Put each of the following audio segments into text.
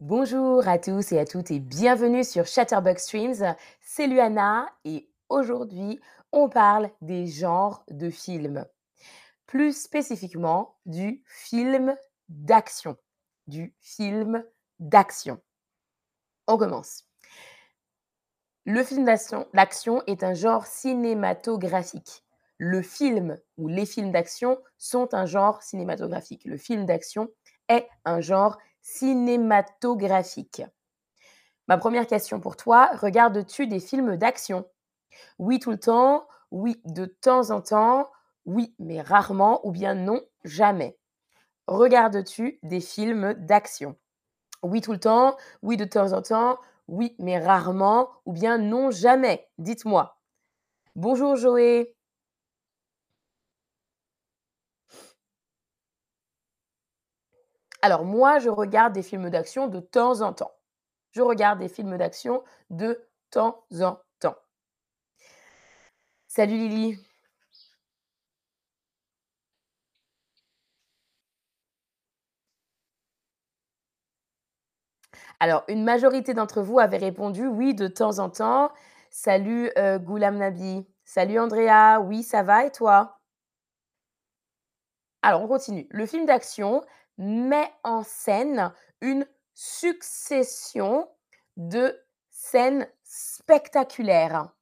Bonjour à tous et à toutes et bienvenue sur Chatterbug Streams. C'est Luana et aujourd'hui, on parle des genres de films. Plus spécifiquement, du film d'action. Du film d'action. On commence. Le film d'action est un genre cinématographique. Le film ou les films d'action sont un genre cinématographique. Le film d'action est un genre. Ma première question pour toi, regardes-tu des films d'action? Oui tout le temps, oui de temps en temps, oui mais rarement ou bien non jamais. Regardes-tu des films d'action? Oui tout le temps, oui de temps en temps, oui mais rarement ou bien non jamais? Dites-moi. Bonjour Joé. Alors moi, je regarde des films d'action de temps en temps. Je regarde des films d'action de temps en temps. Salut Lily. Alors, une majorité d'entre vous avait répondu oui de temps en temps. Salut euh, Goulam Nabi. Salut Andrea. Oui, ça va et toi? Alors, on continue. Le film d'action, met en scène une succession de scènes spectaculaires.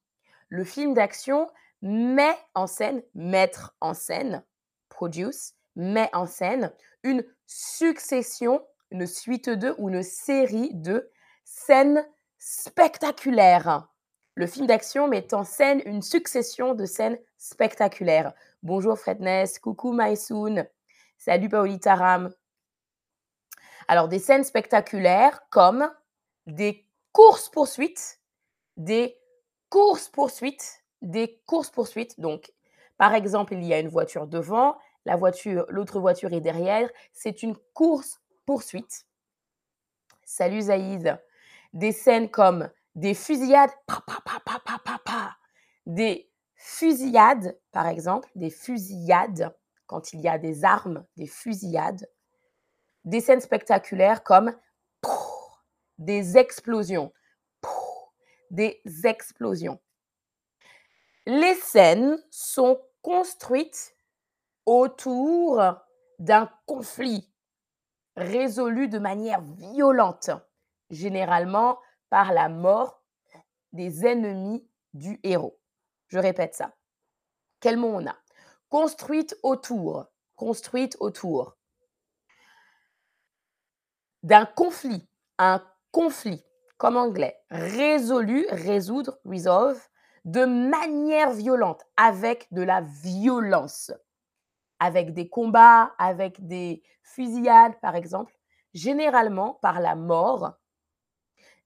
Le film d'action met en scène, mettre en scène, produce, met en scène une succession, une suite de ou une série de scènes spectaculaires. Le film d'action met en scène une succession de scènes spectaculaires. Bonjour Fredness, coucou Maïsoun, salut Paolita Ram, alors, des scènes spectaculaires comme des courses-poursuites, des courses-poursuites, des courses-poursuites. Donc, par exemple, il y a une voiture devant, la voiture, l'autre voiture est derrière. C'est une course-poursuite. Salut Zaïd. Des scènes comme des fusillades, des fusillades, par exemple, des fusillades, quand il y a des armes, des fusillades, des scènes spectaculaires comme des explosions. Des explosions. Les scènes sont construites autour d'un conflit résolu de manière violente, généralement par la mort des ennemis du héros. Je répète ça. Quel mot on a? Construite autour. Construite autour d'un conflit, un conflit, comme anglais, résolu, résoudre, resolve, de manière violente, avec de la violence, avec des combats, avec des fusillades, par exemple, généralement par la mort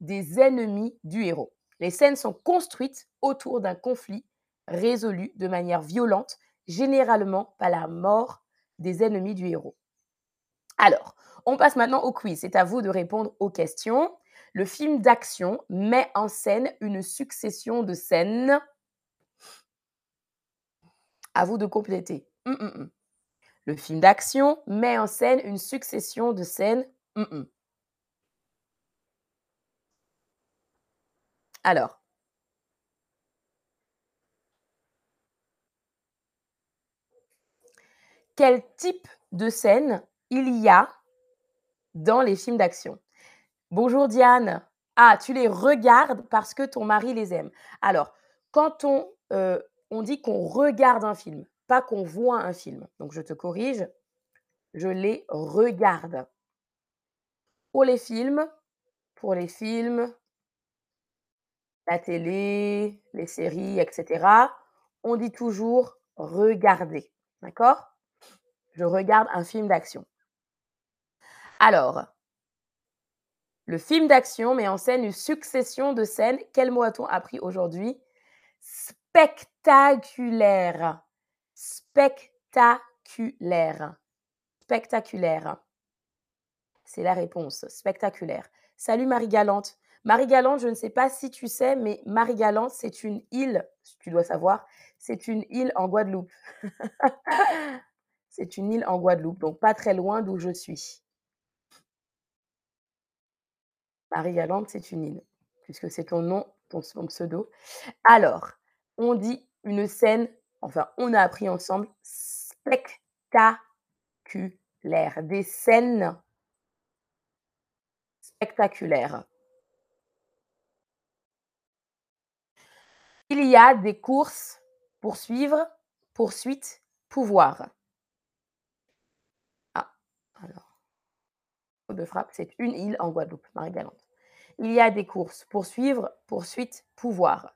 des ennemis du héros. Les scènes sont construites autour d'un conflit résolu de manière violente, généralement par la mort des ennemis du héros. Alors, on passe maintenant au quiz. C'est à vous de répondre aux questions. Le film d'action met en scène une succession de scènes. À vous de compléter. Hum, hum, hum. Le film d'action met en scène une succession de scènes. Alors. Quel type de scène il y a dans les films d'action. Bonjour Diane. Ah, tu les regardes parce que ton mari les aime. Alors, quand on, euh, on dit qu'on regarde un film, pas qu'on voit un film. Donc, je te corrige, je les regarde. Pour les films, pour les films, la télé, les séries, etc., on dit toujours regarder. D'accord? Je regarde un film d'action. Alors, le film d'action met en scène une succession de scènes. Quel mot a-t-on appris aujourd'hui? Spectaculaire. Spectaculaire. Spectaculaire. C'est la réponse. Spectaculaire. Salut Marie Galante. Marie Galante, je ne sais pas si tu sais, mais Marie Galante, c'est une île, tu dois savoir, c'est une île en Guadeloupe. c'est une île en Guadeloupe, donc pas très loin d'où je suis. Marie-Galante, c'est une île, puisque c'est ton nom, ton ton pseudo. Alors, on dit une scène enfin, on a appris ensemble spectaculaire, des scènes spectaculaires. Il y a des courses, poursuivre, poursuite, pouvoir. Ah, alors, de frappe, c'est une île en Guadeloupe, Marie-Galante. Il y a des courses, poursuivre, poursuite, pouvoir.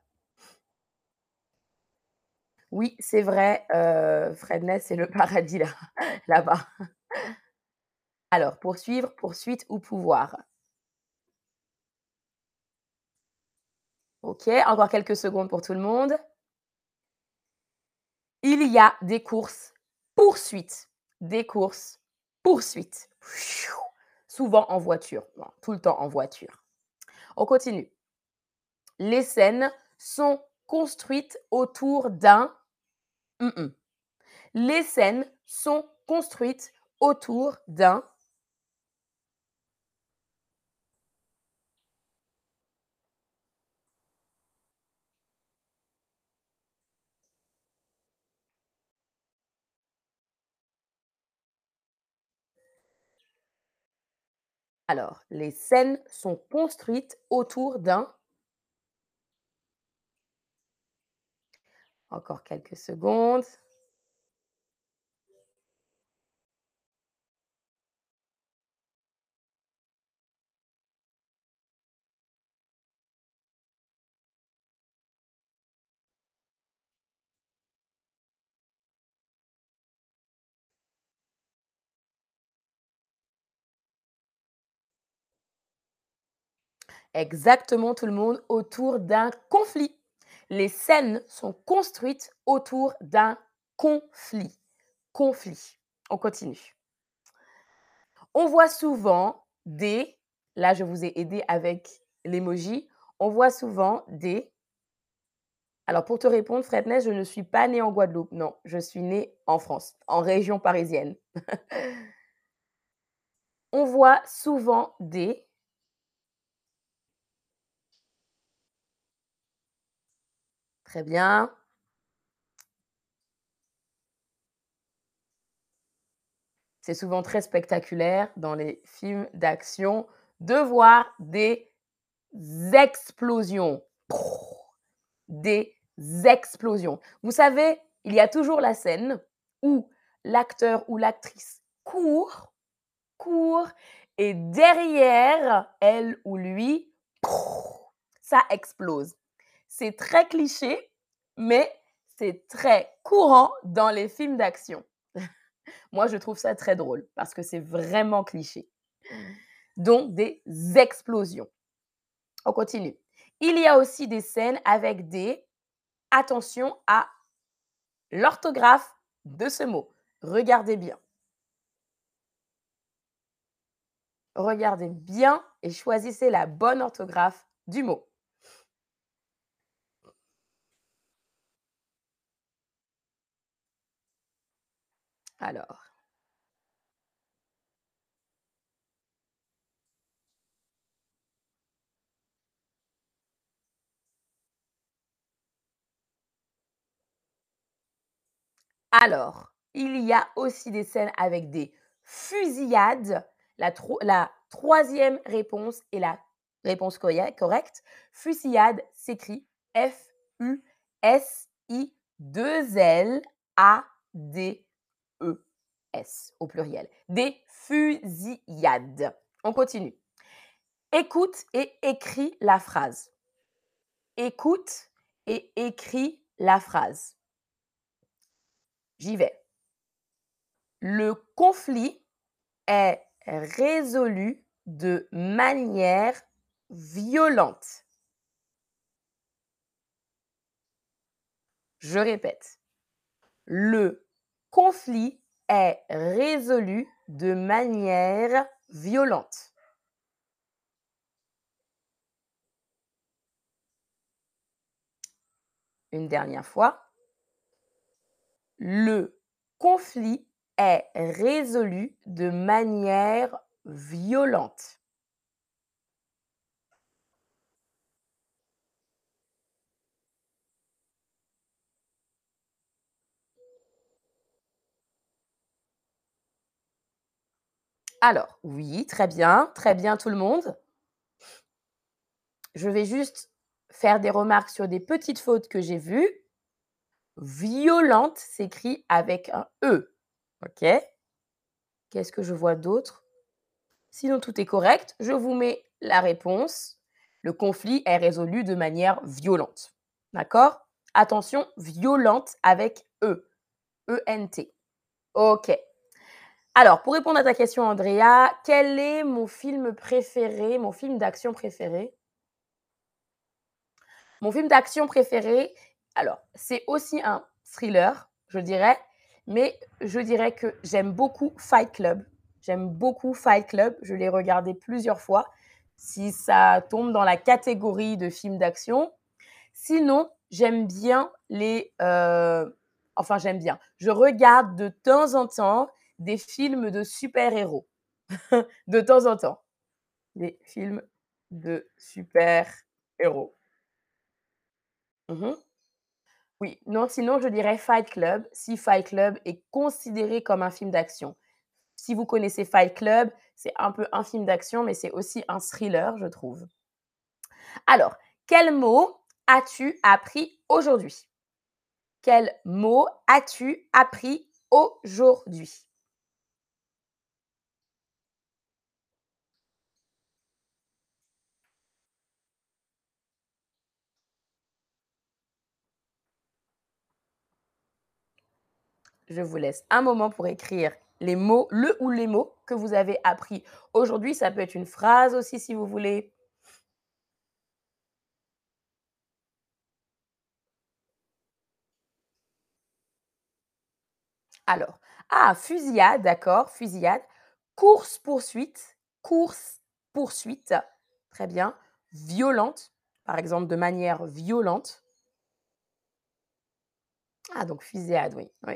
Oui, c'est vrai, Fredness, c'est le paradis là là-bas. Alors, poursuivre, poursuite ou pouvoir? OK, encore quelques secondes pour tout le monde. Il y a des courses poursuites, des courses poursuites. Souvent en voiture, tout le temps en voiture. On continue. Les scènes sont construites autour d'un. Les scènes sont construites autour d'un Alors, les scènes sont construites autour d'un Encore quelques secondes. Exactement tout le monde, autour d'un conflit. Les scènes sont construites autour d'un conflit. Conflit. On continue. On voit souvent des là je vous ai aidé avec l'emoji, on voit souvent des alors pour te répondre Fredness, je ne suis pas née en Guadeloupe, non, je suis née en France, en région parisienne. On voit souvent des Très bien. C'est souvent très spectaculaire dans les films d'action de voir des explosions. Des explosions. Vous savez, il y a toujours la scène où l'acteur ou l'actrice court, court et derrière elle ou lui, ça explose. C'est très cliché, mais c'est très courant dans les films d'action. Moi, je trouve ça très drôle parce que c'est vraiment cliché. Donc, des explosions. On continue. Il y a aussi des scènes avec des... Attention à l'orthographe de ce mot. Regardez bien. Regardez bien et choisissez la bonne orthographe du mot. Alors. Alors, il y a aussi des scènes avec des fusillades. La, troisième réponse est la réponse correcte. Fusillade s'écrit F-U-S-I-2-L-A-D-E-S au pluriel. Des fusillades. On continue. Écoute et écris la phrase. Écoute et écris la phrase. J'y vais. Le conflit est résolu de manière violente. Je répète. Le conflit est résolu de manière violente. Une dernière fois le conflit est résolu de manière violente. Alors, oui, très bien, très bien tout le monde. Je vais juste faire des remarques sur des petites fautes que j'ai vues. Violente s'écrit avec un E. OK? Qu'est-ce que je vois d'autre? Sinon, tout est correct. Je vous mets la réponse. Le conflit est résolu de manière violente. D'accord? Attention, violente avec E. E-N-T. OK. Alors, pour répondre à ta question, Andrea, quel est mon film préféré, mon film d'action préféré? Mon film d'action préféré, alors, c'est aussi un thriller, je dirais, mais je dirais que j'aime beaucoup Fight Club. J'aime beaucoup Fight Club, je l'ai regardé plusieurs fois. Si ça tombe dans la catégorie de film d'action. Sinon, j'aime bien les. euh, enfin, j'aime bien. Je regarde de temps en temps des films de super-héros. de temps en temps. Des films de super-héros. Mhm. Oui, non, sinon je dirais Fight Club, si Fight Club est considéré comme un film d'action. Si vous connaissez Fight Club, c'est un peu un film d'action, mais c'est aussi un thriller, je trouve. Alors, quel mot as-tu appris aujourd'hui? Quel mot as-tu appris aujourd'hui? Je vous laisse un moment pour écrire les mots, le ou les mots que vous avez appris aujourd'hui. Ça peut être une phrase aussi si vous voulez. Alors, ah, fusillade, d'accord, fusillade. Course-poursuite, course-poursuite, très bien. Violente, par exemple, de manière violente. Ah, donc fusillade, oui, oui.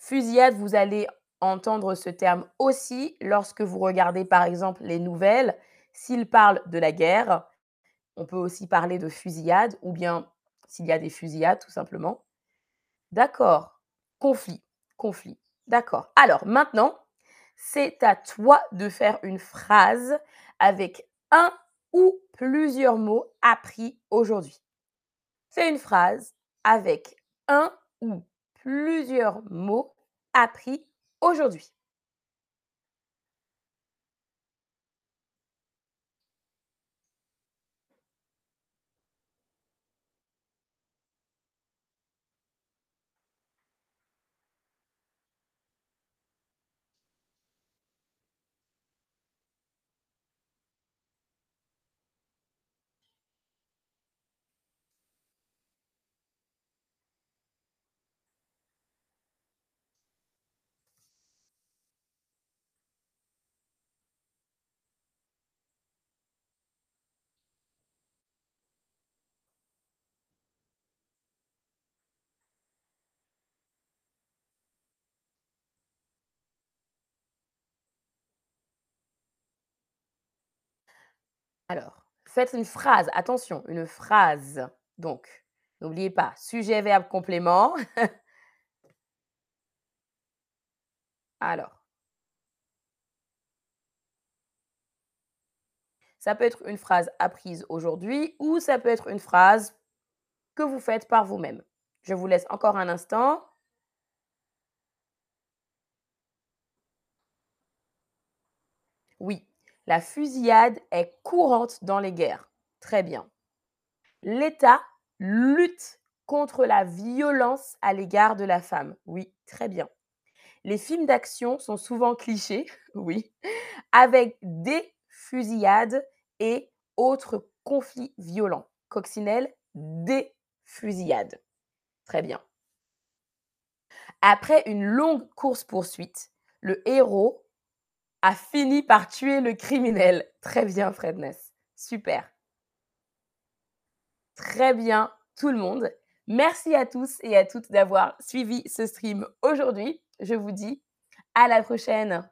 Fusillade, vous allez entendre ce terme aussi lorsque vous regardez par exemple les nouvelles. S'ils parlent de la guerre, on peut aussi parler de fusillade ou bien s'il y a des fusillades tout simplement. D'accord. Conflit, conflit. D'accord. Alors maintenant, c'est à toi de faire une phrase avec un ou plusieurs mots appris aujourd'hui. Fais une phrase avec un ou plusieurs mots appris aujourd'hui. Alors, faites une phrase, attention, une phrase. Donc, n'oubliez pas, sujet, verbe, complément. Alors, ça peut être une phrase apprise aujourd'hui ou ça peut être une phrase que vous faites par vous-même. Je vous laisse encore un instant. Oui, la fusillade est courante dans les guerres. Très bien. L'État lutte contre la violence à l'égard de la femme. Oui, très bien. Les films d'action sont souvent clichés, oui, avec des fusillades et autres conflits violents. Coccinelle, des fusillades. Très bien. Après une longue course-poursuite, le héros a fini par tuer le criminel. Très bien, Fredness. Super. Très bien, tout le monde. Merci à tous et à toutes d'avoir suivi ce stream aujourd'hui. Je vous dis à la prochaine.